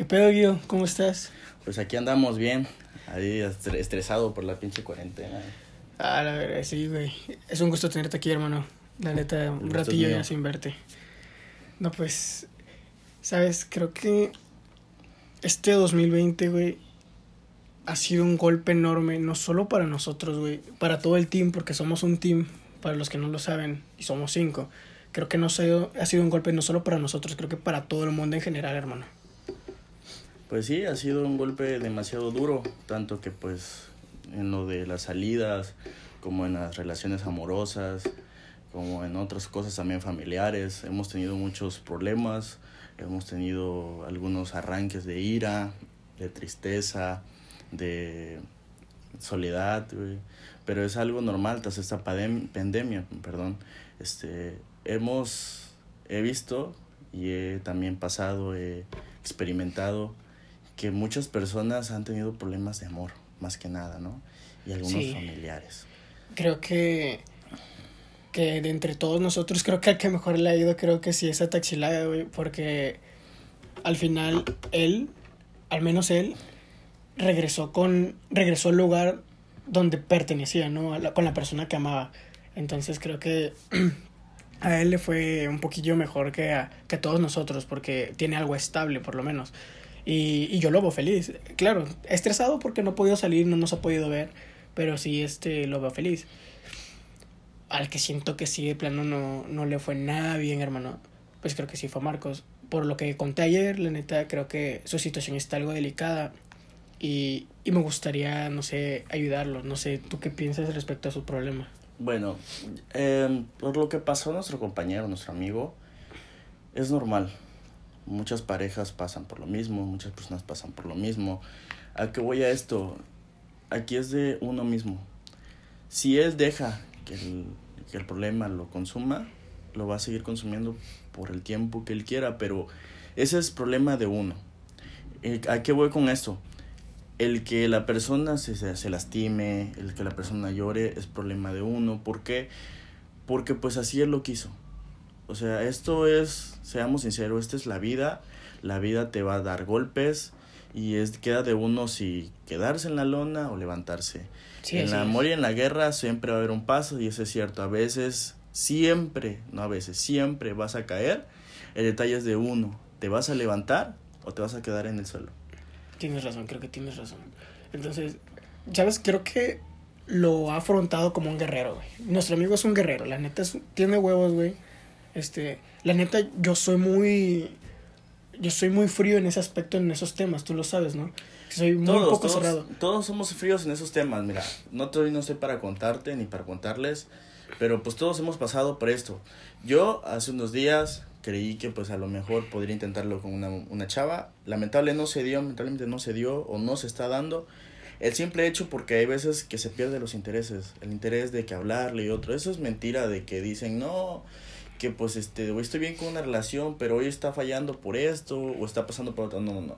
¿Qué pedo, Guido? ¿Cómo estás? Pues aquí andamos bien, ahí estresado por la pinche cuarentena. Ah, la verdad, sí, güey. Es un gusto tenerte aquí, hermano. La neta, un ratillo ya sin verte. No, pues, sabes, creo que este 2020, güey, ha sido un golpe enorme, no solo para nosotros, güey, para todo el team, porque somos un team, para los que no lo saben, y somos cinco. Creo que no ha sido, ha sido un golpe no solo para nosotros, creo que para todo el mundo en general, hermano. Pues sí, ha sido un golpe demasiado duro, tanto que pues en lo de las salidas, como en las relaciones amorosas, como en otras cosas también familiares. Hemos tenido muchos problemas, hemos tenido algunos arranques de ira, de tristeza, de soledad, pero es algo normal tras esta pandemia, perdón. Este, hemos, he visto y he también pasado, he experimentado que muchas personas han tenido problemas de amor, más que nada, ¿no? Y algunos familiares. Creo que que de entre todos nosotros creo que al que mejor le ha ido creo que sí es a güey, porque al final él, al menos él, regresó con, regresó al lugar donde pertenecía, ¿no? con la persona que amaba. Entonces creo que a él le fue un poquillo mejor que a, que a todos nosotros, porque tiene algo estable, por lo menos. Y, y yo lo veo feliz. Claro, estresado porque no ha podido salir, no nos ha podido ver, pero sí este, lo veo feliz. Al que siento que sí, de plano, no, no le fue nada bien, hermano. Pues creo que sí fue Marcos. Por lo que conté ayer, la neta, creo que su situación está algo delicada. Y, y me gustaría, no sé, ayudarlo. No sé, ¿tú qué piensas respecto a su problema? Bueno, eh, por lo que pasó a nuestro compañero, nuestro amigo, es normal Muchas parejas pasan por lo mismo, muchas personas pasan por lo mismo. ¿A qué voy a esto? Aquí es de uno mismo. Si él deja que el, que el problema lo consuma, lo va a seguir consumiendo por el tiempo que él quiera, pero ese es problema de uno. Eh, ¿A qué voy con esto? El que la persona se, se lastime, el que la persona llore, es problema de uno. ¿Por qué? Porque pues así él lo quiso. O sea, esto es, seamos sinceros, esta es la vida. La vida te va a dar golpes y es queda de uno si quedarse en la lona o levantarse. en el amor y en la guerra siempre va a haber un paso y eso es cierto. A veces, siempre, no a veces, siempre vas a caer. El detalle es de uno. ¿Te vas a levantar o te vas a quedar en el suelo? Tienes razón, creo que tienes razón. Entonces, ¿sabes? Creo que lo ha afrontado como un guerrero, güey. Nuestro amigo es un guerrero, la neta tiene huevos, güey este, la neta, yo soy muy. Yo soy muy frío en ese aspecto, en esos temas, tú lo sabes, ¿no? Soy muy poco cerrado. Todos somos fríos en esos temas, mira. No te no sé para contarte ni para contarles, pero pues todos hemos pasado por esto. Yo hace unos días creí que pues a lo mejor podría intentarlo con una, una chava. Lamentable no se dio, lamentablemente no se dio o no se está dando. El simple hecho porque hay veces que se pierden los intereses. El interés de que hablarle y otro. Eso es mentira de que dicen, no, que pues este, estoy bien con una relación, pero hoy está fallando por esto o está pasando por otro. No, no, no.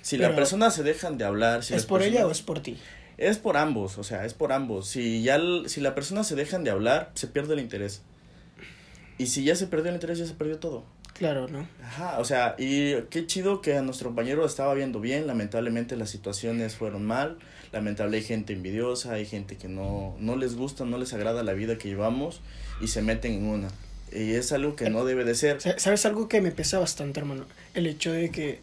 Si la persona se dejan de hablar. Si ¿Es por ella o es por ti? Es por ambos, o sea, es por ambos. Si ya si la persona se dejan de hablar, se pierde el interés. Y si ya se perdió el interés, ya se perdió todo. Claro, ¿no? Ajá, o sea, y qué chido que a nuestro compañero estaba viendo bien, lamentablemente las situaciones fueron mal, lamentable hay gente envidiosa, hay gente que no, no les gusta, no les agrada la vida que llevamos y se meten en una. Y es algo que no debe de ser. ¿Sabes algo que me pesa bastante, hermano? El hecho de que,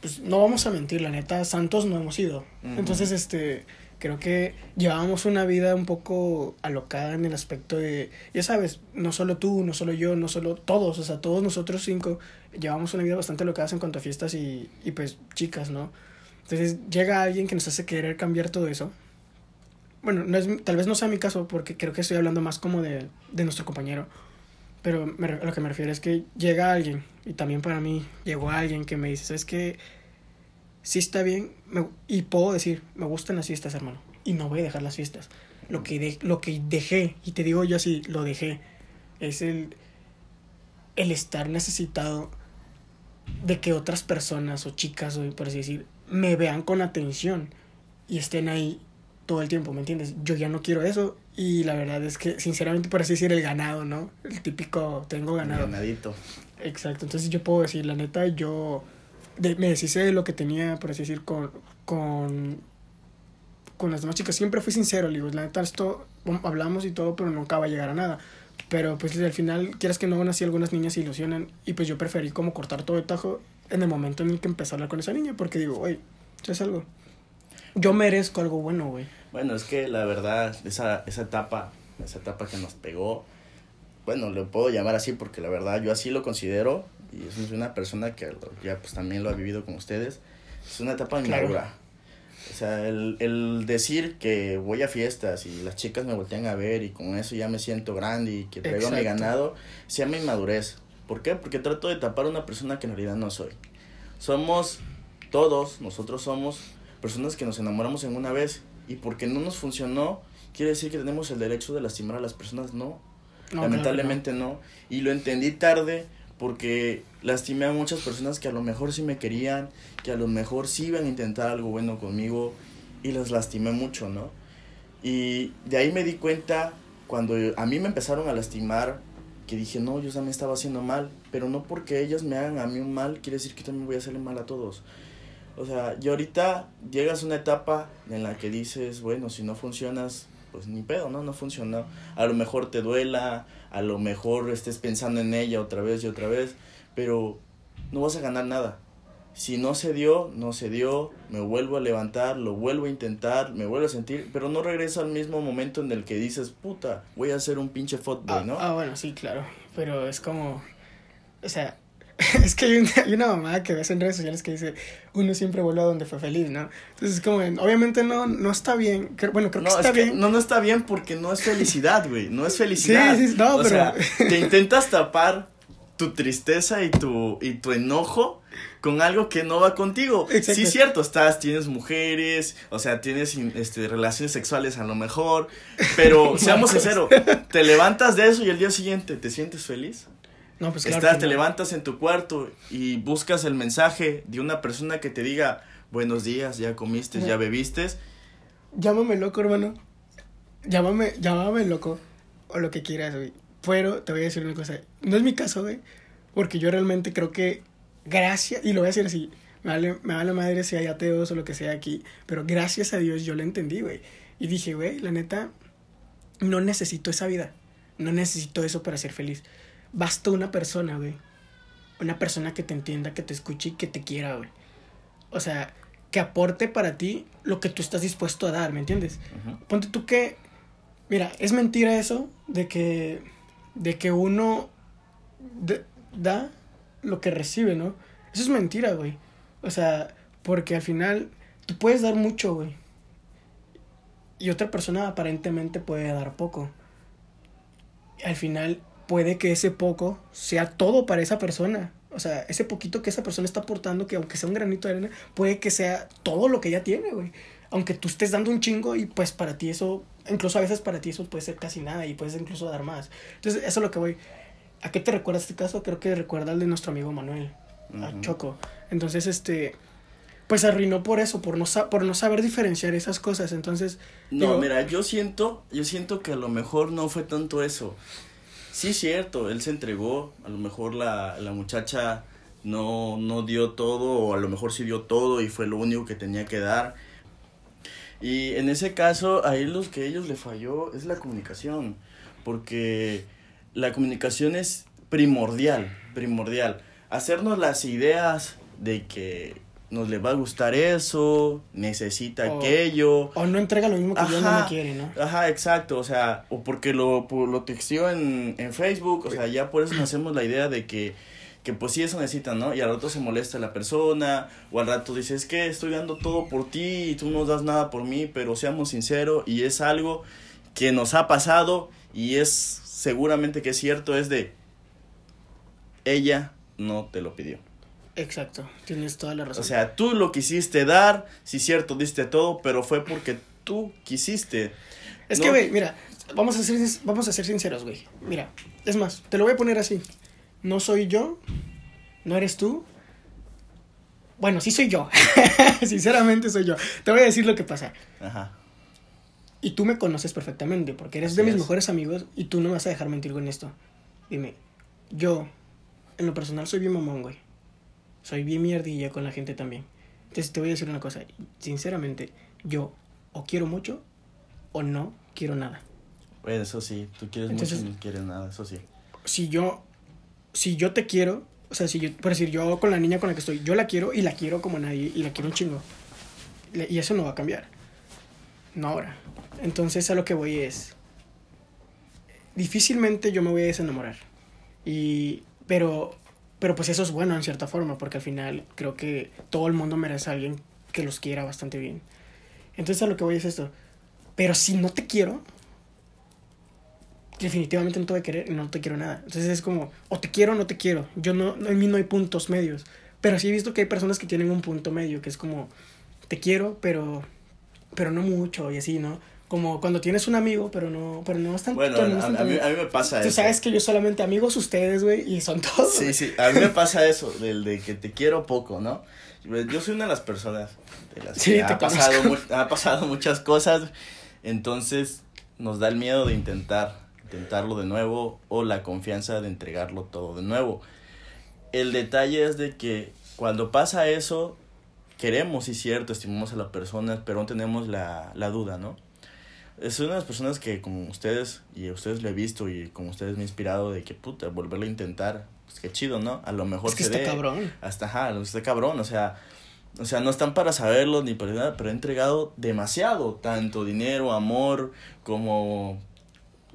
pues no vamos a mentir, la neta, santos no hemos ido. Entonces, este, creo que llevábamos una vida un poco alocada en el aspecto de, ya sabes, no solo tú, no solo yo, no solo todos, o sea, todos nosotros cinco llevamos una vida bastante alocada en cuanto a fiestas y, y pues chicas, ¿no? Entonces llega alguien que nos hace querer cambiar todo eso. Bueno, no es, tal vez no sea mi caso porque creo que estoy hablando más como de, de nuestro compañero pero lo que me refiero es que llega alguien, y también para mí llegó alguien que me dice, ¿sabes qué? Sí está bien, y puedo decir, me gustan las fiestas, hermano, y no voy a dejar las fiestas. Lo que, lo que dejé, y te digo yo así, lo dejé, es el, el estar necesitado de que otras personas o chicas, o por así decir, me vean con atención y estén ahí todo el tiempo, ¿me entiendes? Yo ya no quiero eso y la verdad es que, sinceramente, por así decir, el ganado, ¿no? El típico, tengo ganado. Ganadito. Exacto, entonces yo puedo decir, la neta, yo de, me deshice de lo que tenía, por así decir, con, con, con las demás chicas. Siempre fui sincero, digo, la neta, esto hablamos y todo, pero nunca va a llegar a nada. Pero pues al final, quieras que no, aún así algunas niñas se ilusionan. Y pues yo preferí como cortar todo el tajo en el momento en el que empecé a hablar con esa niña, porque digo, oye, es algo. Yo merezco algo bueno, güey. Bueno, es que la verdad, esa, esa etapa, esa etapa que nos pegó, bueno, le puedo llamar así porque la verdad yo así lo considero y es una persona que ya pues también lo ha vivido con ustedes. Es una etapa inmadura. O sea, el, el decir que voy a fiestas y las chicas me voltean a ver y con eso ya me siento grande y que traigo mi ganado, se llama inmadurez. ¿Por qué? Porque trato de tapar a una persona que en realidad no soy. Somos todos, nosotros somos personas que nos enamoramos en una vez y porque no nos funcionó, quiere decir que tenemos el derecho de lastimar a las personas, no. Lamentablemente no. Y lo entendí tarde porque lastimé a muchas personas que a lo mejor sí me querían, que a lo mejor sí iban a intentar algo bueno conmigo y las lastimé mucho, ¿no? Y de ahí me di cuenta cuando a mí me empezaron a lastimar que dije, no, yo también estaba haciendo mal, pero no porque ellas me hagan a mí un mal, quiere decir que también voy a hacerle mal a todos. O sea, y ahorita llegas a una etapa en la que dices, bueno, si no funcionas, pues ni pedo, ¿no? No funcionó. A lo mejor te duela, a lo mejor estés pensando en ella otra vez y otra vez, pero no vas a ganar nada. Si no se dio, no se dio, me vuelvo a levantar, lo vuelvo a intentar, me vuelvo a sentir, pero no regreso al mismo momento en el que dices, puta, voy a hacer un pinche fuckboy, ah, ¿no? Ah, bueno, sí, claro, pero es como, o sea, es que hay una, hay una mamada que ves en redes sociales que dice, uno siempre vuelve a donde fue feliz, ¿no? Entonces es como, obviamente no, no está bien. Bueno, creo que está bien. no, no está bien porque no es felicidad, güey. No es felicidad. Sí, sí, no, o Sea, te intentas tapar tu tristeza y tu, y tu enojo con algo que no va contigo. Exacto. Sí, cierto, estás, tienes mujeres, o sea, tienes este, relaciones sexuales a lo mejor, pero seamos sinceros, te levantas de eso y el día siguiente te sientes feliz. No, pues claro Estás, te levantas en tu cuarto y buscas el mensaje de una persona que te diga buenos días, ya comiste, ya bebiste. Llámame loco, hermano. Llámame, llámame loco. O lo que quieras, güey. Pero te voy a decir una cosa. No es mi caso, güey. Porque yo realmente creo que gracias, y lo voy a decir así, me vale, me vale madre si hay ateos o lo que sea aquí, pero gracias a Dios yo lo entendí, güey. Y dije, güey, la neta, no necesito esa vida. No necesito eso para ser feliz basta una persona, güey. Una persona que te entienda, que te escuche y que te quiera, güey. O sea, que aporte para ti lo que tú estás dispuesto a dar, ¿me entiendes? Ponte tú que, mira, es mentira eso de que, de que uno da lo que recibe, ¿no? Eso es mentira, güey. O sea, porque al final tú puedes dar mucho, güey. Y otra persona aparentemente puede dar poco. Al final puede que ese poco sea todo para esa persona. O sea, ese poquito que esa persona está aportando, que aunque sea un granito de arena, puede que sea todo lo que ella tiene, güey. Aunque tú estés dando un chingo y pues para ti eso, incluso a veces para ti eso puede ser casi nada y puedes incluso dar más. Entonces, eso es lo que voy. ¿A qué te recuerda este caso? Creo que recuerda al de nuestro amigo Manuel, a Choco. Entonces, este, pues arruinó por eso, por no, por no saber diferenciar esas cosas. Entonces. No, mira, yo siento, yo siento que a lo mejor no fue tanto eso sí cierto, él se entregó, a lo mejor la, la muchacha no, no dio todo o a lo mejor sí dio todo y fue lo único que tenía que dar. Y en ese caso, ahí lo que ellos le falló es la comunicación, porque la comunicación es primordial, primordial. Hacernos las ideas de que nos le va a gustar eso, necesita aquello. O no entrega lo mismo que yo no me quiere, ¿no? Ajá, exacto, o sea, o porque lo, lo texteó en, en Facebook, o sea, ya por eso nos hacemos la idea de que, que pues sí eso necesita, ¿no? Y al rato se molesta la persona, o al rato dices, es que estoy dando todo por ti y tú no das nada por mí, pero seamos sinceros, y es algo que nos ha pasado y es seguramente que es cierto, es de ella no te lo pidió. Exacto, tienes toda la razón. O sea, tú lo quisiste dar, sí cierto, diste todo, pero fue porque tú quisiste. Es que, güey, mira, vamos a, ser, vamos a ser sinceros, güey. Mira, es más, te lo voy a poner así. No soy yo, no eres tú. Bueno, sí soy yo. Sinceramente soy yo. Te voy a decir lo que pasa. Ajá. Y tú me conoces perfectamente, porque eres de mis mejores amigos y tú no me vas a dejar mentir con esto. Dime, yo, en lo personal, soy bien mamón, güey Soy bien mierdilla con la gente también. Entonces te voy a decir una cosa. Sinceramente, yo o quiero mucho o no quiero nada. Bueno, eso sí, tú quieres Entonces- mucho y no quieres nada, eso sí. Si yo, si yo te quiero, o sea, si yo, por decir, yo con la niña con la que estoy, yo la quiero y la quiero como nadie y la quiero un chingo. Y eso no va a cambiar. No ahora. Entonces a lo que voy es, difícilmente yo me voy a desenamorar. Y, pero, pero pues eso es bueno en cierta forma, porque al final creo que todo el mundo merece a alguien que los quiera bastante bien. Entonces a lo que voy es esto. Pero si no te quiero, definitivamente no te voy a querer y no te quiero nada. Entonces es como, o te quiero o no te quiero. Yo no, en mí no hay puntos medios. Pero sí he visto que hay personas que tienen un punto medio, que es como, te quiero, pero, pero no mucho y así, ¿no? Como cuando tienes un amigo, pero no, pero no es tan Bueno, no es a, a mí, a mí me pasa Tú eso. sabes que yo solamente amigos ustedes, güey, y son todos. Sí, sí, a mí me pasa eso, del de que te quiero poco, ¿no? Yo soy una de las personas de las Sí, que te ha pasado, mu- ha pasado muchas cosas, entonces nos da el miedo de intentar, intentarlo de nuevo o la confianza de entregarlo todo de nuevo. El detalle es de que cuando pasa eso, queremos, sí cierto, estimamos a la persona, pero no tenemos la, la duda, ¿no? Soy una de las personas que, como ustedes, y a ustedes lo he visto, y como ustedes me ha inspirado de que, puta, volverlo a intentar, pues qué chido, ¿no? A lo mejor Es que se está dé, cabrón. hasta, ajá, está cabrón, o sea, o sea, no están para saberlo ni para nada, pero he entregado demasiado, tanto dinero, amor, como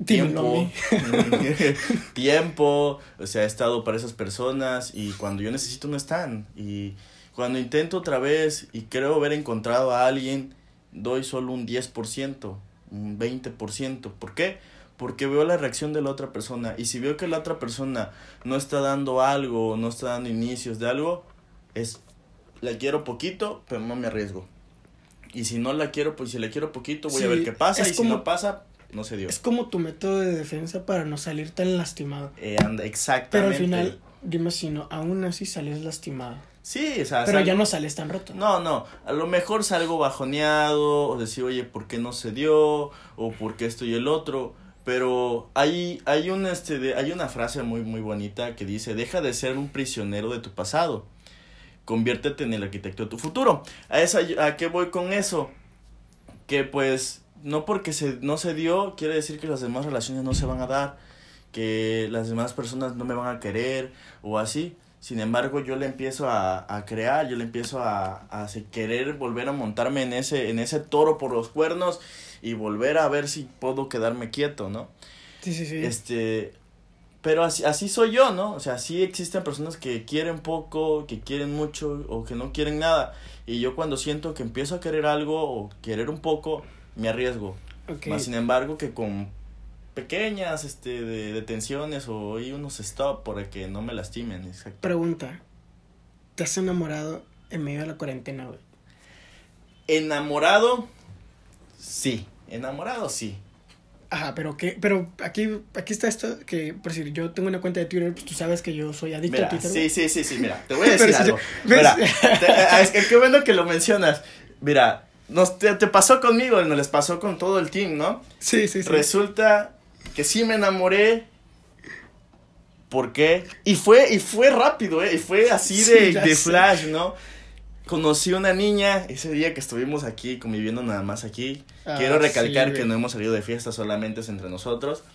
tiempo, tiempo, o sea, he estado para esas personas y cuando yo necesito no están y cuando intento otra vez y creo haber encontrado a alguien, doy solo un 10%, un 20%, ¿por qué? Porque veo la reacción de la otra persona y si veo que la otra persona no está dando algo, no está dando inicios de algo, es la quiero poquito, pero no me arriesgo. Y si no la quiero, pues si la quiero poquito, voy a ver qué pasa. Y si como- no pasa, no se dio. Es como tu método de defensa para no salir tan lastimado. Eh, anda, Pero exactamente. al final, dime si no, aún así sales lastimado. Sí, o sea, Pero ya no sales tan roto. No, no, a lo mejor salgo bajoneado o decir, oye, ¿por qué no se dio? O ¿por qué esto y el otro? Pero hay, hay, un, este, de, hay una frase muy, muy bonita que dice, deja de ser un prisionero de tu pasado, conviértete en el arquitecto de tu futuro. ¿A, esa, ¿A qué voy con eso? Que pues, no porque se, no se dio, quiere decir que las demás relaciones no se van a dar, que las demás personas no me van a querer o así. Sin embargo, yo le empiezo a, a crear, yo le empiezo a, a querer volver a montarme en ese, en ese toro por los cuernos y volver a ver si puedo quedarme quieto, ¿no? Sí, sí, sí. Este, pero así, así soy yo, ¿no? O sea, sí existen personas que quieren poco, que quieren mucho o que no quieren nada. Y yo cuando siento que empiezo a querer algo o querer un poco, me arriesgo. Ok. Más sin embargo que con pequeñas este, de, detenciones o hay unos stop para que no me lastimen. Exacto. Pregunta. ¿Te has enamorado en medio de la cuarentena, güey? Enamorado, sí. Enamorado, sí. Ajá, pero qué, pero aquí, aquí está esto que, por decir, yo tengo una cuenta de Twitter, pues tú sabes que yo soy adicto a Twitter. sí, sí, sí, sí, mira, te voy a decir algo. Mira, te- es que qué bueno que lo mencionas. Mira, nos, te, te pasó conmigo, nos les pasó con todo el team, ¿no? Sí, sí, sí. Resulta que sí me enamoré. ¿Por qué? Y fue, y fue rápido, ¿eh? Y fue así Sí, de, flash, ¿no? Conocí una niña ese día que estuvimos aquí, conviviendo nada más aquí. Ah, Quiero recalcar sí, que no hemos salido de fiesta, solamente es entre nosotros.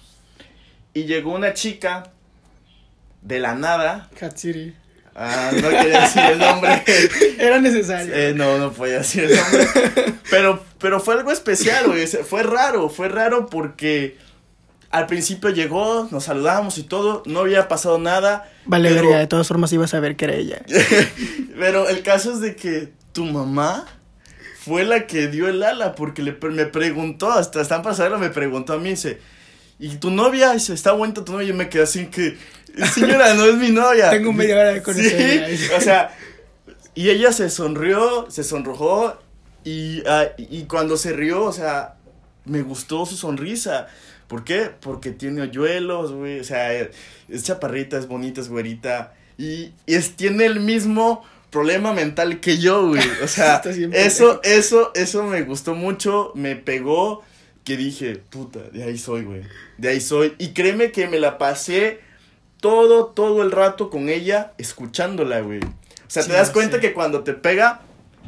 Y llegó una chica de la nada. Hatsiri. Ah, no quería decir el nombre. Era necesario. Eh, no, no podía decir el nombre. Pero, pero fue algo especial, güey. Fue raro, fue raro porque al principio llegó, nos saludamos y todo, no había pasado nada. Vale, pero- verga, de todas formas ibas a ver que era ella. Pero el caso es de que tu mamá fue la que dio el ala porque le, me preguntó, hasta están saberlo, me preguntó a mí, dice, ¿y tu novia? Dice, ¿está bonita tu novia? Y yo me quedé así que, señora, no es mi novia. Tengo media hora de conocerla. Sí, o sea, y ella se sonrió, se sonrojó y, ah, y cuando se rió, o sea, me gustó su sonrisa. ¿Por qué? Porque tiene hoyuelos, güey, o sea, es chaparrita, es bonita, es güerita y, y es, tiene el mismo problema mental que yo, güey. O sea, eso, eso, eso me gustó mucho, me pegó, que dije, puta, de ahí soy, güey. De ahí soy. Y créeme que me la pasé todo, todo el rato con ella, escuchándola, güey. O sea, Sí, te das cuenta que cuando te pega,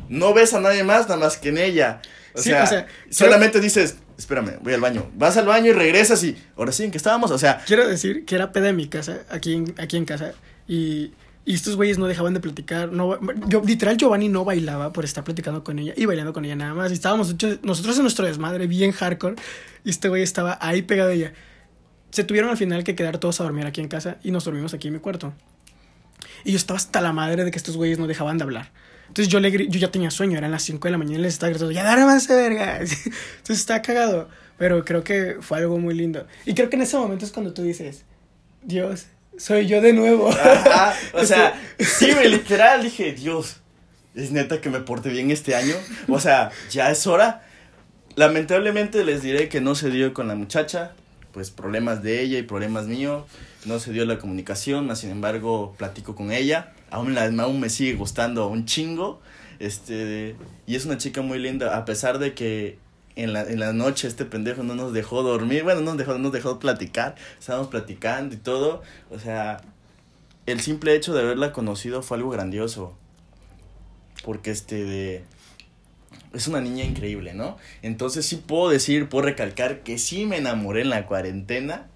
no ves a nadie más nada más que en ella. O, Sí, sea, o sea, solamente dices, espérame, voy al baño. Vas al baño y regresas y, ahora sí, ¿en qué estábamos? O sea, Quiero decir que era peda en mi casa, aquí en, aquí en casa, y, y estos güeyes no dejaban de platicar. No, yo, literal, Giovanni no bailaba por estar platicando con ella y bailando con ella nada más. Y estábamos nosotros en nuestro desmadre, bien hardcore, y este güey estaba ahí pegado a ella. Se tuvieron al final que quedar todos a dormir aquí en casa y nos dormimos aquí en mi cuarto. Y yo estaba hasta la madre de que estos güeyes no dejaban de hablar. Entonces yo, le, yo ya tenía sueño, eran las 5 de la mañana y les estaba gritando, ya más verga. Entonces está cagado. Pero creo que fue algo muy lindo. Y creo que en ese momento es cuando tú dices, Dios, soy yo de nuevo. Ajá, o sea, sí, güey, literal, dije, Dios, es neta que me porte bien este año. O sea, ya es hora. Lamentablemente les diré que no se dio con la muchacha, pues problemas de ella y problemas míos. No se dio la comunicación, más sin embargo, platico con ella. Aún, la, aún me sigue gustando un chingo. Este, y es una chica muy linda, a pesar de que en la, en la noche este pendejo no nos dejó dormir. Bueno, no nos dejó, no nos dejó platicar. Estábamos platicando y todo. O sea, el simple hecho de haberla conocido fue algo grandioso. Porque este de es una niña increíble, ¿no? Entonces sí puedo decir, puedo recalcar que sí me enamoré en la cuarentena.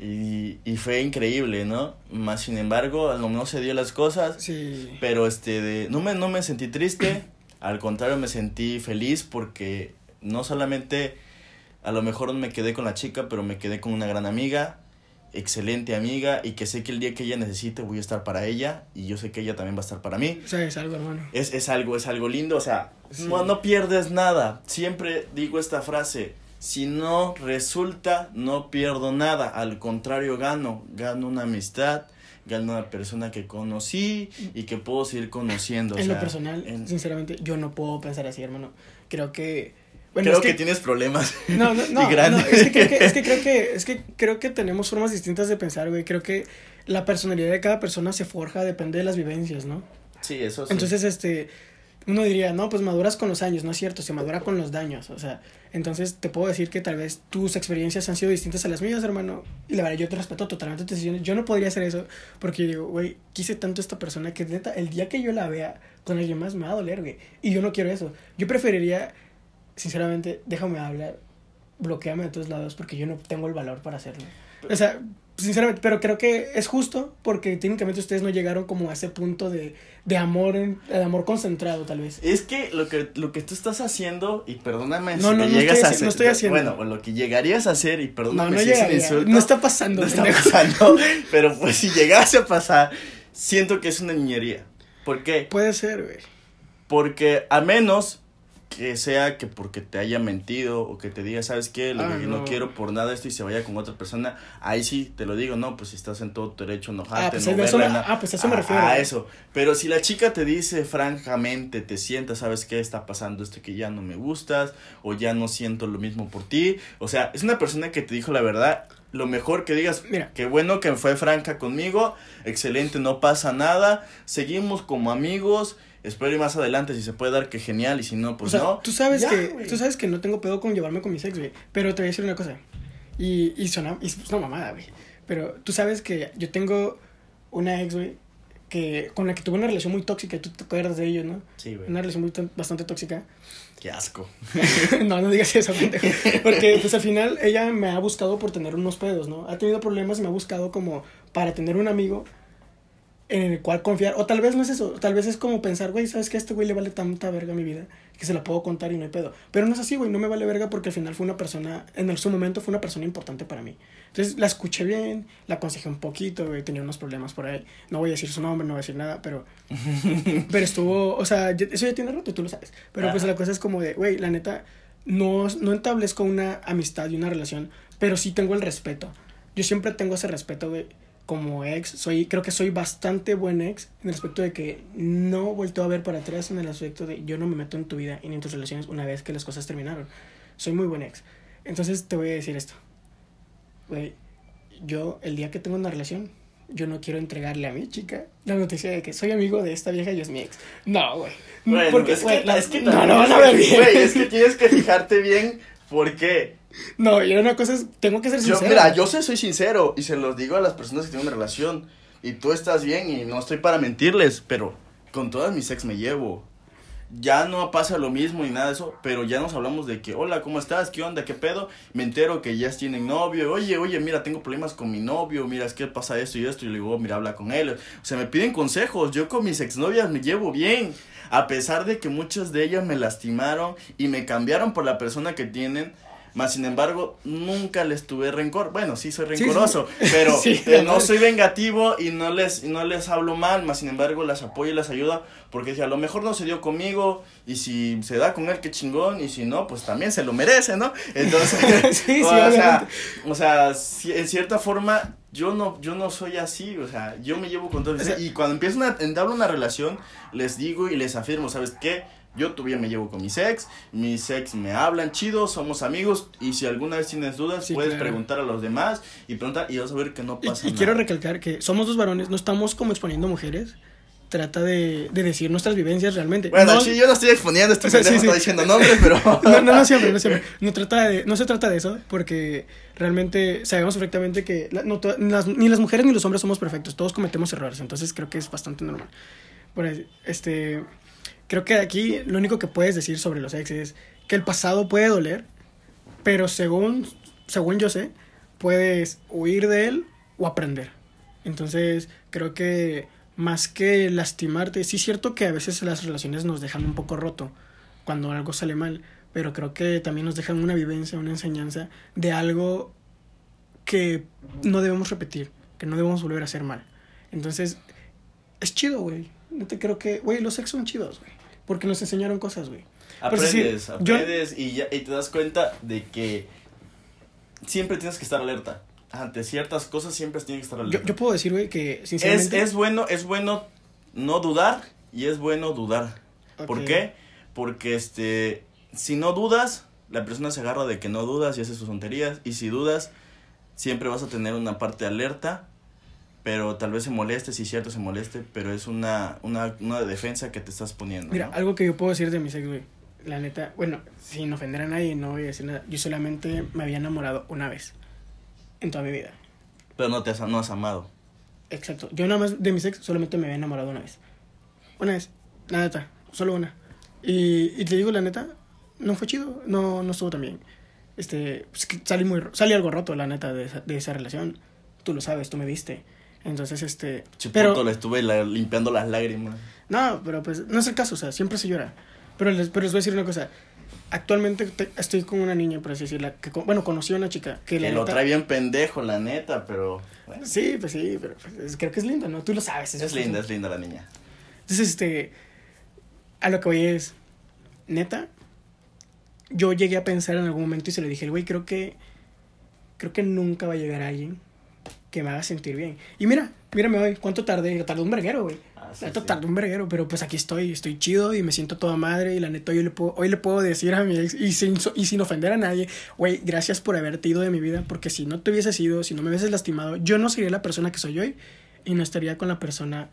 Y, y fue increíble, ¿no? Más sin embargo, no, se dio las cosas. Sí. Pero este de, no me no me sentí triste, al contrario me sentí feliz porque no solamente a lo mejor me quedé con la chica, pero me quedé con una gran amiga, excelente amiga y que sé que el día que ella necesite voy a estar para ella y yo sé que ella también va a estar para mí. ¿Sabes algo, hermano? Es, es algo, es algo lindo, o sea, Sí. no, no pierdes nada. Siempre digo esta frase, si no resulta, no pierdo nada. Al contrario, gano. Gano una amistad, gano una persona que conocí y que puedo seguir conociendo. o en sea, lo personal, en- sinceramente, yo no puedo pensar así, hermano. Creo que... Bueno, creo es que, tienes problemas. No, no, no, y grandes. no, es que creo que, es que creo que, es que creo que tenemos formas distintas de pensar, güey. Creo que la personalidad de cada persona se forja, depende de las vivencias, ¿no? Sí, eso sí. Entonces, este, uno diría, no, pues maduras con los años, no es cierto, se madura con los daños, o sea, entonces te puedo decir que tal vez tus experiencias han sido distintas a las mías, hermano, y la verdad yo te respeto totalmente tus decisiones, yo no podría hacer eso, porque yo digo, güey, quise tanto a esta persona que neta, el día que yo la vea con alguien más me va a doler, güey, y yo no quiero eso, yo preferiría, sinceramente, déjame hablar, bloqueame de todos lados, porque yo no tengo el valor para hacerlo, o sea, sinceramente, pero creo que es justo porque técnicamente ustedes no llegaron como a ese punto de, de amor, de amor concentrado, tal vez. Es que lo que lo que tú estás haciendo, y perdóname No, si no, te no llegas estoy a hacer. no estoy haciendo. Bueno, o lo que llegarías a hacer, y perdóname no si es un insulto. No está pasando. No está pasando, pero pues si llegase a pasar, siento que es una niñería. ¿Por qué? Puede ser, güey. Porque a menos que sea que porque te haya mentido o que te diga, ¿sabes qué? Lo Ah, que no. no. quiero por nada esto y se vaya con otra persona, ahí sí te lo digo, no, pues si estás en todo tu derecho a enojarte, Ah, pues no eso verla, ah, pues eso me a- refiero. A eso. Pero si la chica te dice francamente, te sientas, ¿sabes qué? Está pasando esto que ya no me gustas o ya no siento lo mismo por ti. O sea, es una persona que te dijo la verdad. Lo mejor que digas, Mira. qué bueno que fue franca conmigo, excelente, no pasa nada, seguimos como amigos, espero y más adelante si se puede dar que genial y si no, pues o sea, no. tú sabes Ya, que tú sabes que no tengo pedo con llevarme con mis ex, güey, pero te voy a decir una cosa. Y y suena y es una mamada, güey. Pero tú sabes que yo tengo una ex, güey, que con la que tuve una relación muy tóxica, y tú te acuerdas de ello, ¿no? Sí, güey. Una relación muy bastante tóxica. Qué asco. no, no digas eso, pendejo. Porque, pues, al final, ella me ha buscado por tener unos pedos, ¿no? Ha tenido problemas y me ha buscado como para tener un amigo en el cual confiar. O tal vez no es eso. Tal vez es como pensar, güey, ¿sabes qué? A este güey le vale tanta verga mi vida que se la puedo contar y no hay pedo. Pero no es así, güey. No me vale verga porque al final fue una persona, en su momento fue una persona importante para mí. Entonces, la escuché bien, la aconsejé un poquito, güey. Tenía unos problemas por ahí. No voy a decir su nombre, no voy a decir nada, pero... Pero estuvo, o sea, eso ya tiene rato, tú lo sabes. Pero pues la cosa es como de, güey, la neta, no, no establezco una amistad y una relación, pero sí tengo el respeto. Yo siempre tengo ese respeto, güey, como ex. Soy, creo que soy bastante buen ex en el aspecto de que no vuelto a ver para atrás en el aspecto de yo no me meto en tu vida y ni en tus relaciones una vez que las cosas terminaron. Soy muy buen ex. Entonces te voy a decir esto. Güey, yo el día que tengo una relación, yo no quiero entregarle a mi chica la noticia de que soy amigo de esta vieja y es mi ex. No, güey. Bueno, Porque, es, que, la- es que no, no van a ver bien. güey, es que tienes que fijarte bien por qué. No, y una cosa es, tengo que ser Yo, sincero. mira, yo sé, soy sincero y se los digo a las personas que tienen una relación y tú estás bien y no estoy para mentirles, pero con todas mis ex me llevo. Ya no pasa lo mismo ni nada de eso, pero ya nos hablamos de que, hola, ¿cómo estás? ¿Qué onda? ¿Qué pedo? Me entero que ya tienen novio. Oye, oye, mira, tengo problemas con mi novio. Mira, es que pasa esto y esto. Y le digo, mira, habla con él. O sea, me piden consejos. Yo con mis exnovias me llevo bien. A pesar de que muchas de ellas me lastimaron y me cambiaron por la persona que tienen más sin embargo, nunca les tuve rencor. Bueno, sí soy rencoroso, pero no soy vengativo y no les, no les hablo mal. Más sin embargo, las apoyo y las ayudo porque si a lo mejor no se dio conmigo y si se da con él, qué chingón. Y si no, pues también se lo merece, ¿no? Entonces, o, sea, o sea, en cierta forma, yo no, yo no soy así, o sea, yo me llevo con todo. y cuando empiezo a entablar una relación, les digo y les afirmo, ¿sabes qué? Yo todavía me llevo con mis ex, mis ex me hablan chido, somos amigos y si alguna vez tienes dudas puedes preguntar a los demás y preguntar y vas a ver que no pasa y, y quiero recalcar que somos dos varones, no estamos como exponiendo mujeres. Trata de, de decir nuestras vivencias realmente. Bueno, sí, yo no estoy exponiendo, estoy diciendo nombres, pero... no, no, no siempre, no siempre. No, trata de, no se trata de eso, porque realmente sabemos perfectamente que no, ni las mujeres ni los hombres somos perfectos, todos cometemos errores, entonces creo que es bastante normal. Bueno, este, Creo que aquí lo único que puedes decir sobre los ex es que el pasado puede doler, pero según, según yo sé, puedes huir de él o aprender. Entonces, creo que más que lastimarte, sí es cierto que a veces las relaciones nos dejan un poco roto cuando algo sale mal, pero creo que también nos dejan una vivencia, una enseñanza de algo que no debemos repetir, que no debemos volver a hacer mal. Entonces, es chido, güey. No te creo que, güey, los ex son chidos, güey. Porque nos enseñaron cosas, güey. Aprendes, aprendes y, ya, y te das cuenta de que siempre tienes que estar alerta. Ante ciertas cosas siempre tienes que estar alerta. Yo, puedo decir, güey, que sinceramente... Es, es, bueno, es bueno no dudar y es bueno dudar. ¿Por qué? Porque este, si no dudas, la persona se agarra de que no dudas y hace sus tonterías. Y si dudas, siempre vas a tener una parte alerta pero tal vez se moleste, si es cierto se moleste, pero es una, una, una defensa que te estás poniendo. Mira, algo que yo puedo decir de mi ex, güey, la neta, bueno, sin ofender a nadie, no voy a decir nada, yo solamente me había enamorado una vez en toda mi vida. Pero no te has, no has amado. Exacto, yo nada más de mi ex solamente me había enamorado una vez. Una vez, la neta, solo una. Y, y te digo la neta, no fue chido, no, no estuvo tan bien. Este, pues, salí, muy, salí algo roto, la neta, de esa, de esa relación. Tú lo sabes, tú me viste. Entonces, este... pero le estuve limpiando las lágrimas. No, pero pues no es el caso, o sea, siempre se llora. Pero les, pero les voy a decir una cosa. Actualmente estoy con una niña, por así decirlo, que, bueno, conocí a una chica que... Que lo trae bien pendejo, la neta, pero... Sí, pues sí, pero pues, creo que es linda, ¿no? Tú lo sabes. Es, linda, es linda la niña. Entonces, este... A lo que voy es... Neta, yo llegué a pensar en algún momento y se lo dije, güey, creo que... Creo que nunca va a llegar alguien que me haga sentir bien. Y mira, mírame hoy, ¿cuánto tardé? Tardé un verguero, güey. Ah, tardé un verguero, pero pues aquí estoy, estoy chido y me siento toda madre y la neta yo le puedo, hoy le puedo decir a mi ex y sin, y sin ofender a nadie, güey, gracias por haberte ido de mi vida, porque si no te hubieses ido, si no me hubieses lastimado, yo no sería la persona que soy hoy y no estaría con la persona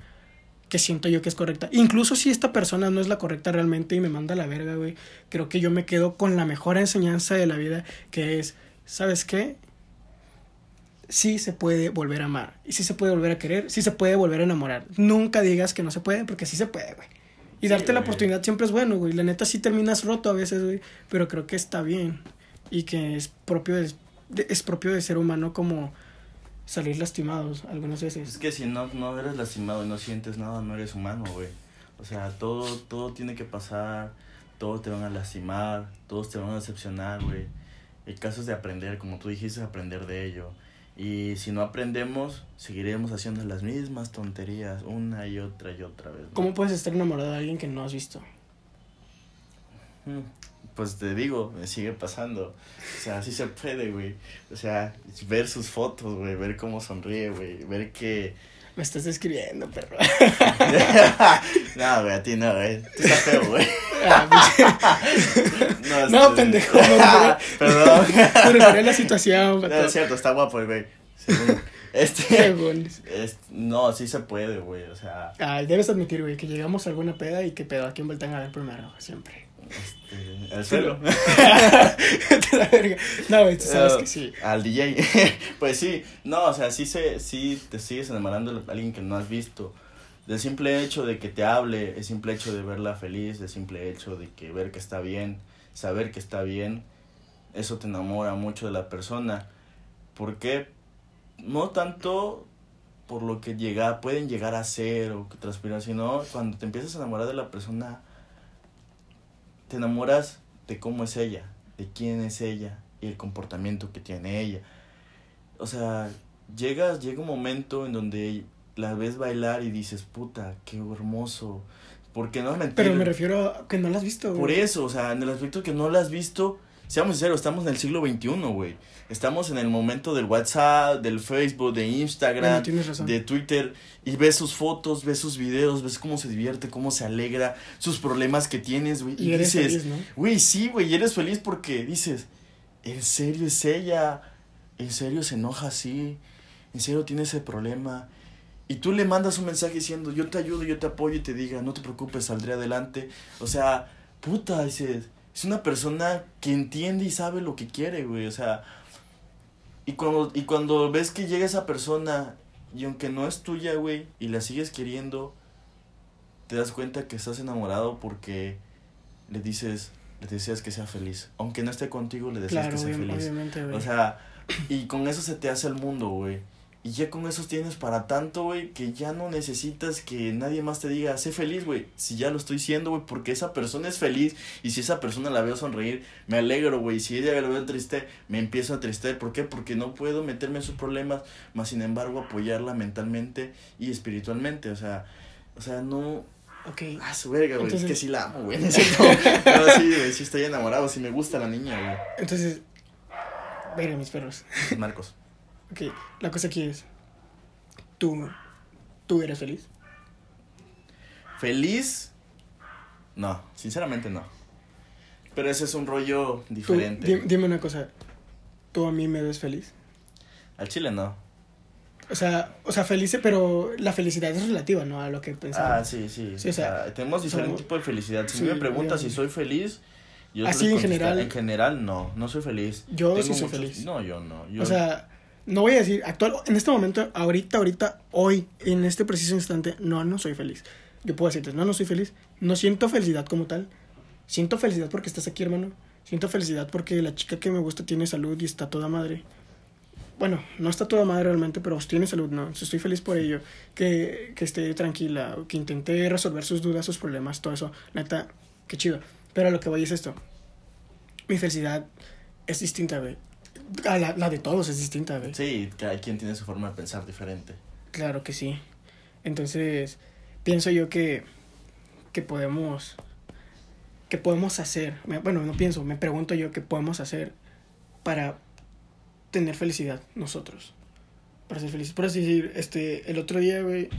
que siento yo que es correcta. Incluso si esta persona no es la correcta realmente y me manda a la verga, güey, creo que yo me quedo con la mejor enseñanza de la vida, que es, ¿sabes qué? Sí se puede volver a amar. Y sí se puede volver a querer. Sí se puede volver a enamorar. Nunca digas que no se puede, porque sí se puede, güey. Y darte la oportunidad siempre es bueno, güey. La neta sí terminas roto a veces, güey. Pero creo que está bien. Y que es propio de, es propio de ser humano como salir lastimados algunas veces. Es que si no, no eres lastimado y no sientes nada, no eres humano, güey. O sea, todo, todo tiene que pasar. Todos te van a lastimar. Todos te van a decepcionar, güey. El caso es de aprender, como tú dijiste, aprender de ello y si no aprendemos, seguiremos haciendo las mismas tonterías una y otra y otra vez. ¿Cómo puedes estar enamorado de alguien que no has visto? Mm, pues te digo, me sigue pasando. O sea, sí se puede, güey. O sea, ver sus fotos, güey, ver cómo sonríe, güey, ver que... Me estás escribiendo, perro. no, güey, a ti no, güey. Tú estás feo, güey. Ah, no, no pendejo. No, Perdón. A la situación. No, es cierto, está guapo, güey. Este, no, sí se puede, güey, o sea. Ay, debes admitir, güey, que llegamos a alguna peda y que pedo aquí en vuelta a ver primero, siempre. Este, al suelo. no, güey, tú sabes que sí. Al DJ. pues sí, no, o sea, sí, se, sí te sigues enamorando de alguien que no has visto. Del simple hecho de que te hable, el simple hecho de verla feliz, el simple hecho de que ver que está bien, saber que está bien, eso te enamora mucho de la persona. ¿Por qué? No tanto por lo que llega, pueden llegar a ser o que transpiran, sino cuando te empiezas a enamorar de la persona, te enamoras de cómo es ella, de quién es ella y el comportamiento que tiene ella. O sea, llegas, llega un momento en donde la ves bailar y dices, puta, qué hermoso. Porque no mentira. Pero me refiero a que no la has visto, Por eso, o sea, en el aspecto que no la has visto, seamos sinceros, estamos en el siglo XXI, güey. Estamos en el momento del WhatsApp, del Facebook, de Instagram, Bueno, de Twitter, y ves sus fotos, ves sus videos, ves cómo se divierte, cómo se alegra, sus problemas que tienes, güey. Y eres dices, feliz, ¿no? güey, sí, güey, y eres feliz porque dices, ¿en serio es ella? ¿En serio se enoja así? ¿En serio tiene ese problema? Y tú le mandas un mensaje diciendo, yo te ayudo, yo te apoyo y te diga, no te preocupes, saldré adelante. O sea, puta, dices, es una persona que entiende y sabe lo que quiere, güey. O sea, y cuando, y cuando ves que llega esa persona y aunque no es tuya, güey, y la sigues queriendo, te das cuenta que estás enamorado porque le dices, le deseas que sea feliz. Aunque no esté contigo, le deseas Claro, que sea obvi- feliz. obviamente, güey. O sea, y con eso se te hace el mundo, güey. Y ya con eso tienes para tanto, güey, que ya no necesitas que nadie más te diga, sé feliz, güey. Si ya lo estoy siendo, güey, porque esa persona es feliz. Y si esa persona la veo sonreír, me alegro, güey. Si ella la veo triste, me empiezo a tristear. ¿Por qué? Porque no puedo meterme en sus problemas, más sin embargo apoyarla mentalmente y espiritualmente. O sea, o sea, no, Ok. Ah, su verga, güey. Es que sí la amo, güey. No, sí, güey. Sí estoy enamorado. Sí me gusta la niña, güey. Entonces, verga, mis perros. Marcos. Ok, la cosa aquí es, ¿tú, tú eres feliz? ¿Feliz? No, sinceramente no. Pero ese es un rollo diferente. di- dime una cosa, ¿tú a mí me ves feliz? Al chile no. O sea, o sea, feliz, pero la felicidad es relativa, ¿no? A lo que pensaba. Ah, sí, sí. Sí, o sea, tenemos diferente somos- tipo de felicidad. Si Sí, me preguntas si soy feliz, yo Así en general. En general, no. No soy feliz. Yo sí Tengo soy feliz. No, yo no. Yo, O sea, no voy a decir, actual, en este momento, ahorita, ahorita, hoy, en este preciso instante, no, no soy feliz. Yo puedo decirte, no, no soy feliz. No siento felicidad como tal. Siento felicidad porque estás aquí, hermano. Siento felicidad porque la chica que me gusta tiene salud y está toda madre. Bueno, no está toda madre realmente, pero tiene salud, ¿no? Estoy feliz por ello. Que, que esté tranquila, que intenté resolver sus dudas, sus problemas, todo eso. Neta, qué chido. Pero a lo que voy es esto. Mi felicidad es distinta, güey. A la, la de todos es distinta, güey. sí, cada quien tiene su forma de pensar diferente. Claro que sí. Entonces, pienso yo que, que podemos, que podemos hacer, bueno, no pienso, me pregunto yo qué podemos hacer para tener felicidad nosotros, para ser felices. Por así decir, este, el otro día, güey,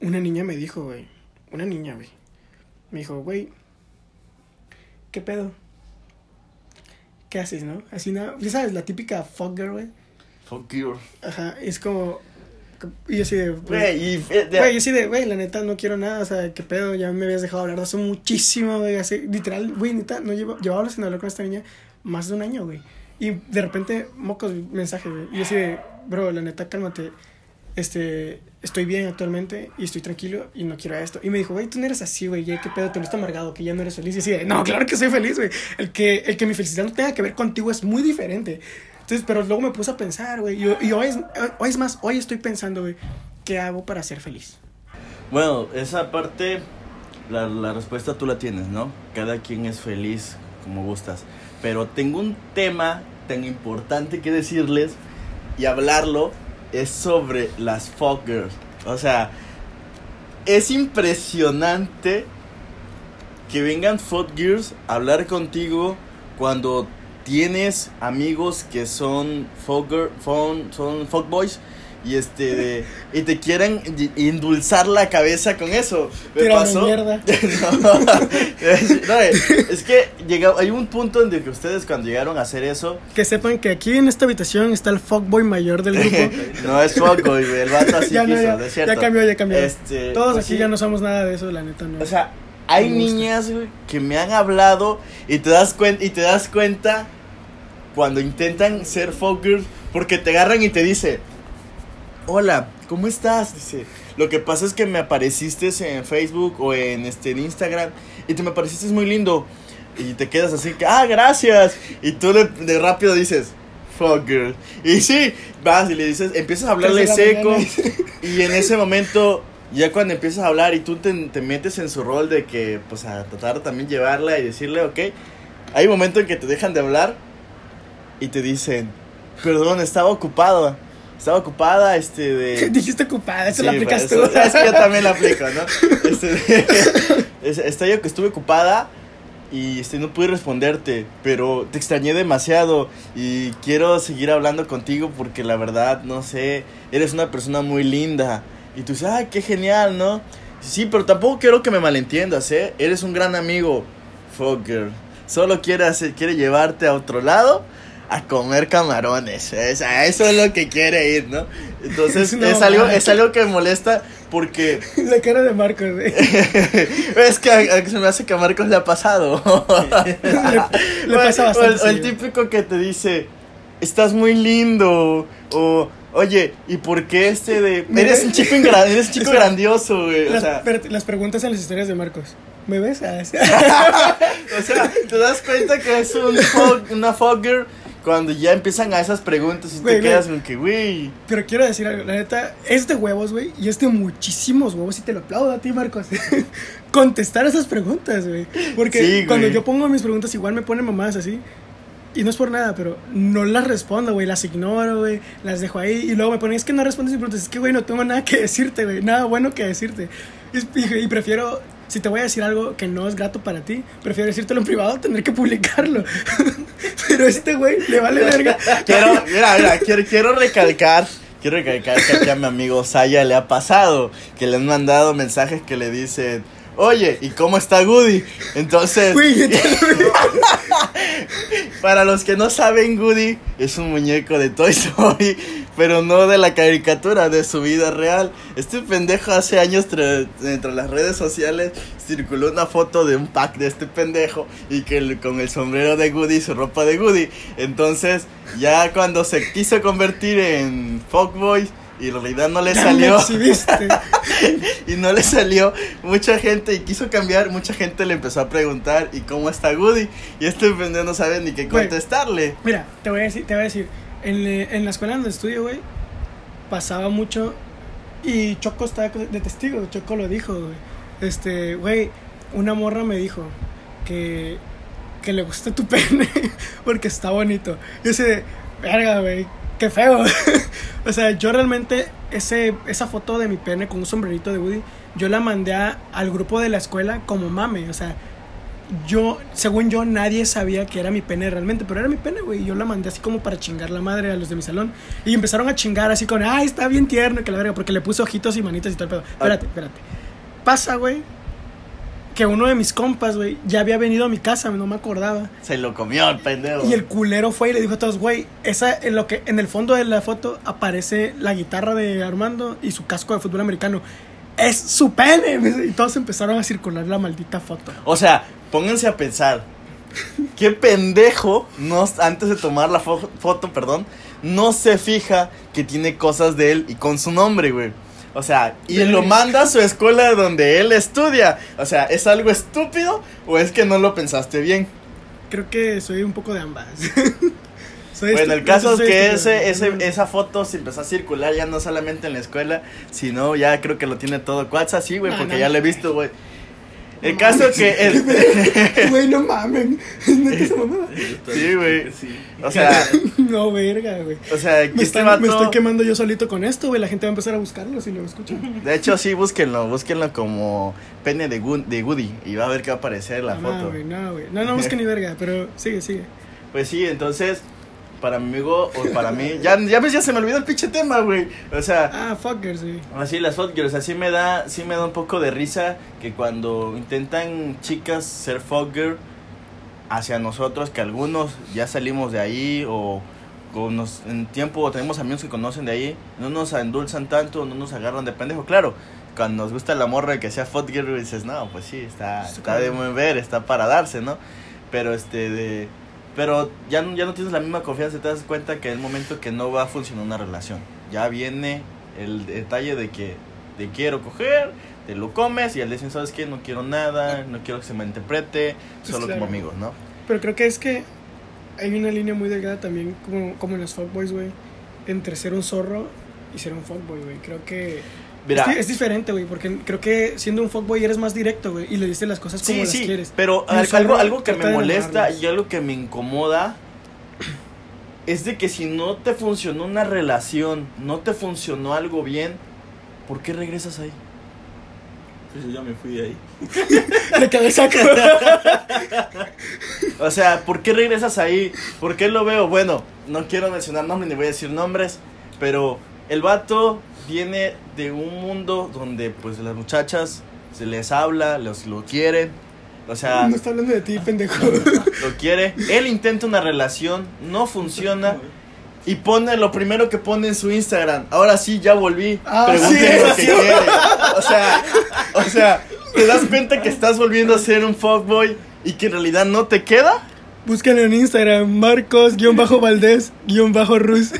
una niña me dijo, güey, una niña, güey, me dijo, güey, ¿qué pedo? ¿Qué haces, no? Así nada, ya sabes, la típica fuck girl, güey. Fuck you. Ajá, es como. Y yo así de. Güey, y. eh, de- Güey, yo así de, güey, la neta no quiero nada, o sea, qué pedo, ya me habías dejado hablar de hace muchísimo, güey, así, literal, güey, neta, no llevo, llevaba sin hablar con esta niña más de un año, güey. Y de repente, mocos, mensaje, güey. Y yo así de, bro, la neta, cálmate, este, estoy bien actualmente y estoy tranquilo y no quiero esto. Y me dijo, güey, tú no eres así, güey, qué pedo, te lo está amargado, que ya no eres feliz. Y así no, claro que soy feliz, güey. El que, el que mi felicidad no tenga que ver contigo es muy diferente. Entonces, pero luego me puse a pensar, güey, y, y hoy, es, hoy es más, hoy estoy pensando, güey, ¿qué hago para ser feliz? Bueno, esa parte, la, la respuesta tú la tienes, ¿no? Cada quien es feliz como gustas. Pero tengo un tema tan importante que decirles y hablarlo, es sobre las fuck girls. O sea, es impresionante que vengan fuck girls a hablar contigo cuando tienes amigos que son fuck girl- son, son boys y este de- y te quieren endulzar la cabeza con eso. Me Tírame pasó. mierda. no, es, no, es que llega, hay un punto en el que ustedes cuando llegaron a hacer eso Que sepan que aquí en esta habitación está el fuckboy mayor del grupo. no es poco, y el vato así ya, no, quiso, ya, ¿no es cierto? ya cambió, ya cambió. Este, Todos pues aquí sí. ya no somos nada de eso, la neta, no. O sea, hay niñas güey, que me han hablado y te das cuenta y te das cuenta cuando intentan ser fuckers porque te agarran y te dice, "Hola, ¿cómo estás?" Dice, Lo que pasa es que me apareciste en Facebook o en, este, en Instagram y te me apareciste muy lindo. Y te quedas así que, ah, gracias. Y tú de, de rápido dices, fuck girl. Y sí, vas y le dices, empiezas a hablarle seco. Y en ese momento, ya cuando empiezas a hablar y tú te, te metes en su rol de que, pues a tratar de también llevarla y decirle, ok. Hay un momento en que te dejan de hablar y te dicen, perdón, estaba ocupado. Estaba ocupada, este, de... Dijiste ocupada, eso lo aplicas tú. Es que yo también lo aplico, ¿no? Este, estoy, estuve ocupada y este, no pude responderte, pero te extrañé demasiado y quiero seguir hablando contigo porque la verdad, no sé, eres una persona muy linda. Y tú dices, ay, qué genial, ¿no? Sí, pero tampoco quiero que me malentiendas, ¿eh? Eres un gran amigo, Fogger. Solo quiere, hacer, quiere llevarte a otro lado a comer camarones. Es, a eso es lo que quiere ir, ¿no? Entonces es, algo, es algo que molesta porque... La cara de Marcos, es que se me hace que a Marcos le ha pasado. le, pasa bastante. O el, típico que te dice, estás muy lindo. O, oye, ¿y por qué este de... Eres un chico, eres chico grandioso, güey. Las, las preguntas en las historias de Marcos. ¿Me ves? o sea, te das cuenta que es un una fogger cuando ya empiezan a esas preguntas y te quedas con que, güey. Pero quiero decir algo, la neta, es de huevos, güey, y es de muchísimos huevos, y te lo aplaudo a ti, Marcos. Contestar esas preguntas, güey. Porque cuando yo pongo mis preguntas, igual me ponen mamadas así. Y no es por nada, pero no las respondo, güey. Las ignoro, güey. Las dejo ahí. Y luego me ponen, es que no respondes mis preguntas. Es que, güey, no tengo nada que decirte, güey. Nada bueno que decirte. y prefiero si te voy a decir algo que no es grato para ti, prefiero decírtelo en privado, tener que publicarlo. Pero este güey le vale verga. Quiero, mira, mira, quiero, quiero recalcar. Quiero recalcar que aquí a mi amigo Saya le ha pasado que le han mandado mensajes que le dicen, oye, ¿y cómo está Goody? Entonces, para los que no saben, Goody es un muñeco de Toy Story pero no de la caricatura, de su vida real. Este pendejo hace años entre las redes sociales circuló una foto de un pack de este pendejo y que con el sombrero de Goody y su ropa de Goody. Entonces, ya cuando se quiso convertir en Fogboy y en realidad no le salió. y no le salió mucha gente y quiso cambiar, mucha gente le empezó a preguntar ¿y cómo está Goody? Y este pendejo no sabe ni qué contestarle. Mira, te voy a decir, te voy a decir en, en la escuela donde estudio, güey, pasaba mucho. Y Choco estaba de testigo, Choco lo dijo, güey. Este, güey, una morra me dijo que, que le gusta tu pene porque está bonito. Y ese, verga, güey, qué feo. o sea, yo realmente, ese, esa foto de mi pene con un sombrerito de Woody, yo la mandé al grupo de la escuela como mame. O sea, yo, según yo, nadie sabía que era mi pene realmente, pero era mi pene, güey. Yo la mandé así como para chingar la madre a los de mi salón. Y empezaron a chingar así con, ay, está bien tierno, que la verga, porque le puse ojitos y manitas y todo el pedo. Espérate, espérate. Pasa, güey, que uno de mis compas, güey, ya había venido a mi casa, no me acordaba. Se lo comió el pendejo. Y el culero fue y le dijo a todos, güey, esa en lo que en el fondo de la foto aparece la guitarra de Armando y su casco de fútbol americano. Es su pene. Y todos empezaron a circular la maldita foto. O sea, pónganse a pensar. ¿Qué pendejo, no, antes de tomar la foto, perdón, no se fija que tiene cosas de él y con su nombre, güey? O sea, y lo manda a su escuela donde él estudia. O sea, ¿es algo estúpido o es que no lo pensaste bien? Creo que soy un poco de ambas. bueno, el caso es que ese, ese, esa foto se empezó a circular ya no solamente en la escuela, sino ya creo que lo tiene todo WhatsApp, sí, güey, porque ya lo he visto, güey. El caso es que. El... Güey, no mames. esa mamada? Sí, güey. O sea. No, verga, güey. O sea, me, me estoy quemando yo solito con esto, güey. La gente va a empezar a buscarlo si lo escuchan. De hecho, sí, búsquenlo. Búsquenlo como pene de, de Woody. Y va a ver que va a aparecer la foto. No, güey, no, güey. No, no busquen ni verga, pero sigue, sigue. Pues sí, entonces para mi amigo o para mí. Ya, ya ves, ya se me olvidó el pinche tema, güey. O sea. Ah, fuckers, sí. Así, las fuckers. Así me da, sí me da un poco de risa que cuando intentan chicas ser fucker hacia nosotros, que algunos ya salimos de ahí o nos, en tiempo tenemos amigos que conocen de ahí, no nos endulzan tanto, no nos agarran de pendejo. Claro, cuando nos gusta la morra que sea fucker, dices, no, pues sí, está, está de buen ver, está para darse, ¿no? Pero este, de pero ya, ya no tienes la misma confianza, te das cuenta que es el momento que no va a funcionar una relación. Ya viene el detalle de que te quiero coger, te lo comes y al siguiente, ¿sabes qué? No quiero nada, no quiero que se me interprete, Pues solo claro. como amigos, ¿no? Pero creo que es que hay una línea muy delgada también, como, como en los fuckboys, güey, entre ser un zorro y ser un fuckboy, güey. Creo que Mira, es, di- es diferente, güey, porque creo que siendo un fuckboy eres más directo, güey, y le dices las cosas como sí, las sí, quieres. pero algo, algo que me molesta y algo que me incomoda es de que si no te funcionó una relación, no te funcionó algo bien, ¿por qué regresas ahí? Pues yo ya me fui de ahí. De cabeza O sea, ¿por qué regresas ahí? ¿Por qué lo veo? Bueno, no quiero mencionar nombres ni voy a decir nombres, pero el vato viene de un mundo donde pues las muchachas se les habla, los lo quieren. O sea, No está hablando de ti, pendejo. lo quiere. Él intenta una relación, no funciona. Y pone lo primero que pone en su Instagram. Ahora sí, ya volví. Ah, sí, lo que quiere. O sea, o sea, ¿te das cuenta que estás volviendo a ser un fuckboy y que en realidad no te queda? Búscalo en Instagram, Marcos-Valdés-Rus.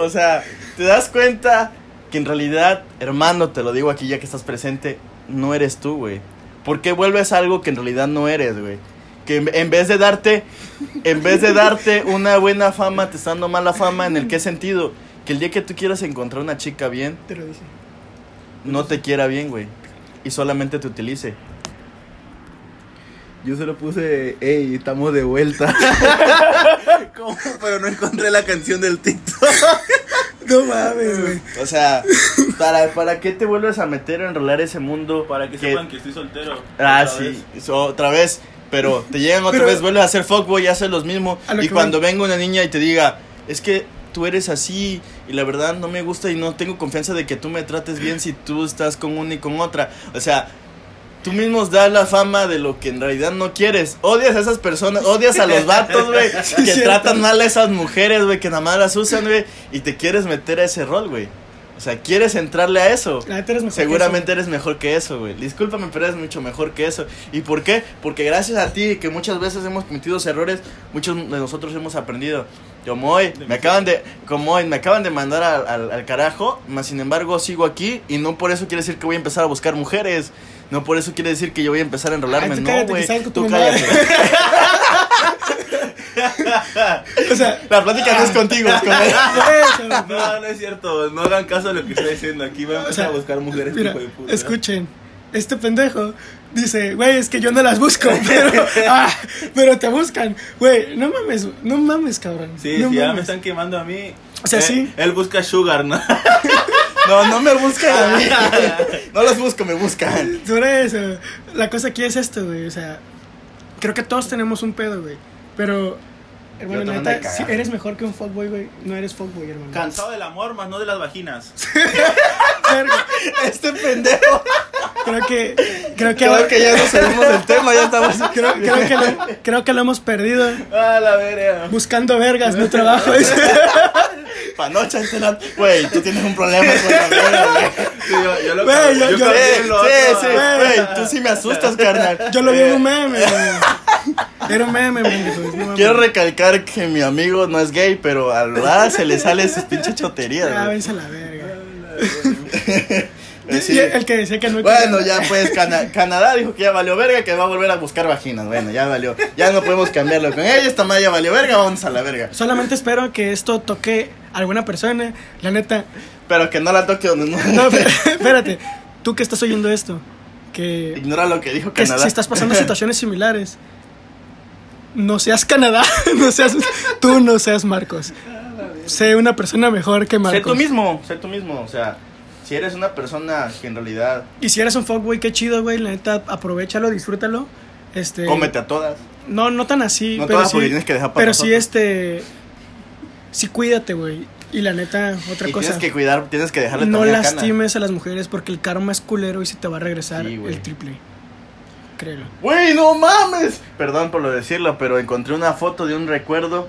O sea, ¿te das cuenta que en realidad, hermano, te lo digo aquí ya que estás presente, no eres tú, güey? ¿Por qué vuelves a algo que en realidad no eres, güey? Que en, en vez de darte, en vez de darte una buena fama, te está dando mala fama, ¿en el qué sentido? Que el día que tú quieras encontrar una chica bien, Te lo dije. no te quiera bien, güey. Y solamente te utilice. Yo solo puse, hey, estamos de vuelta. ¿Cómo? Pero no encontré la canción del TikTok. No mames, güey. O sea, ¿para, ¿para qué te vuelves a meter a enrolar ese mundo? Para que que- sepan que estoy soltero. Ah, Otra sí, vez. otra vez. Pero te llegan otra Pero- vez, vuelves a hacer fuckboy y haces los mismos. A lo Y cuando voy. venga una niña y te diga, es que tú eres así y la verdad no me gusta y no tengo confianza de que tú me trates bien si tú estás con una y con otra. O sea, tú mismos das la fama de lo que en realidad no quieres. Odias a esas personas, odias a los vatos, güey, Sí, que cierto. tratan mal a esas mujeres, güey, que nada más las usan, güey, y te quieres meter a ese rol, güey. O sea, quieres entrarle a eso. Eres Seguramente eres mejor que eso, güey. Discúlpame, pero eres mucho mejor que eso. ¿Y por qué? Porque gracias a ti, que muchas veces hemos cometido errores, muchos de nosotros hemos aprendido. Como hoy, me acaban de, como hoy, me acaban de mandar al, al- al carajo, más sin embargo sigo aquí y no por eso quiere decir que voy a empezar a buscar mujeres. No por eso quiere decir que yo voy a empezar a enrolarme. Ay, tú no, güey. Tú cállate. O sea, La plática no es contigo, es con él. No, no es cierto. No hagan caso a lo que estoy diciendo. Aquí voy a empezar O sea, a buscar mujeres Mira, tipo de puta. escuchen. Este pendejo dice, güey, es que yo no las busco, pero, ah, pero te buscan. Güey, no mames, no mames, cabrón. Sí, no sí, ya me están quemando a mí. O sea, Eh, sí. Él busca sugar, ¿no? No, no me buscan a mí. No los busco, me buscan. Sobre eso, la cosa aquí es esto, güey. O sea, creo que todos tenemos un pedo, güey. Pero, hermano, Yo neta, si eres mejor que un fuckboy, güey, no eres fuckboy, hermano. Cansado del amor, más no de las vaginas. Este pendejo. Creo que, creo que, Creo que ya no salimos del tema, ya estamos. creo, creo que lo, creo que lo hemos perdido. Ah, la verga. Buscando vergas, no trabajo. Panocha, este la- Güey, tú tienes un problema con la güey. Sí, yo, yo lo Güey, yo- yo yo- cambié Sí, lo sí, otro, sí, güey, tú sí me asustas, carnal. Yo lo vi en un meme, güey. Era un meme, mames. Quiero recalcar que mi amigo no es gay, pero al hablar se le sale sus pinches choterías, Ya, la verga. Sí. El que decía que no Bueno, ya pues Cana- Canadá dijo que ya valió verga, que va a volver a buscar vaginas. Bueno, ya valió. Ya no podemos cambiarlo con ella, esta madre ya valió verga, vamos a la verga. Solamente espero que esto toque a alguna persona. La neta. Pero que no la toque donde no. No, pero- espérate. Tú que estás oyendo esto. Que, Ignora lo que dijo que Canadá. si estás pasando situaciones similares. No seas Canadá. No seas. Tú no seas Marcos. Sé una persona mejor que Sé Marcos. tú mismo, sé tú mismo, o sea, si eres una persona que en realidad Y si eres un fuckboy, qué chido, güey. La neta, aprovechalo, disfrútalo. Este. cómete a todas. No, no tan así. No pero todas sí, porque tienes que dejar para Pero sí, este. Sí, cuídate, güey. Y la neta, otra y cosa. tienes que cuidar, tienes que dejarle no Cana. lastimes a las mujeres porque el karma es culero y se te va a regresar Sí, el triple. Créelo. Güey, no mames. Perdón por lo decirlo, pero encontré una foto de un recuerdo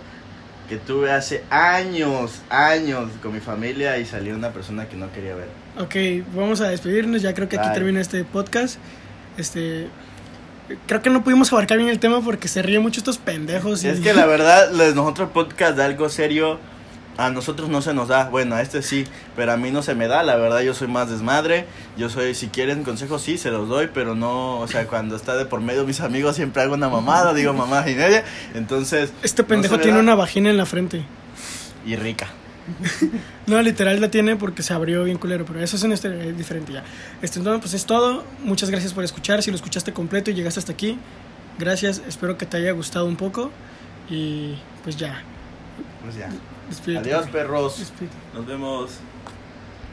que tuve hace años, años con mi familia y salió una persona que no quería ver. Ok, vamos a despedirnos. Ya creo que aquí Bye. termina este podcast. Este. Creo que no pudimos abarcar bien el tema porque se ríen mucho estos pendejos. y- Es que la verdad, les- nosotros podcast de algo serio A nosotros no se nos da, bueno, a este sí, pero a mí no se me da, la verdad yo soy más desmadre, yo soy, si quieren consejos sí, se los doy, pero no, o sea, cuando está de por medio mis amigos siempre hago una mamada, digo mamá y media, entonces... Este pendejo tiene da. una vagina en la frente. Y rica. No, literal la tiene porque se abrió bien culero, pero eso es, una historia diferente ya. Este, entonces, pues es todo. Muchas gracias por escuchar. Si lo escuchaste completo y llegaste hasta aquí, gracias. Espero que te haya gustado un poco. Y pues ya. Pues ya. Adiós, perros. Nos vemos.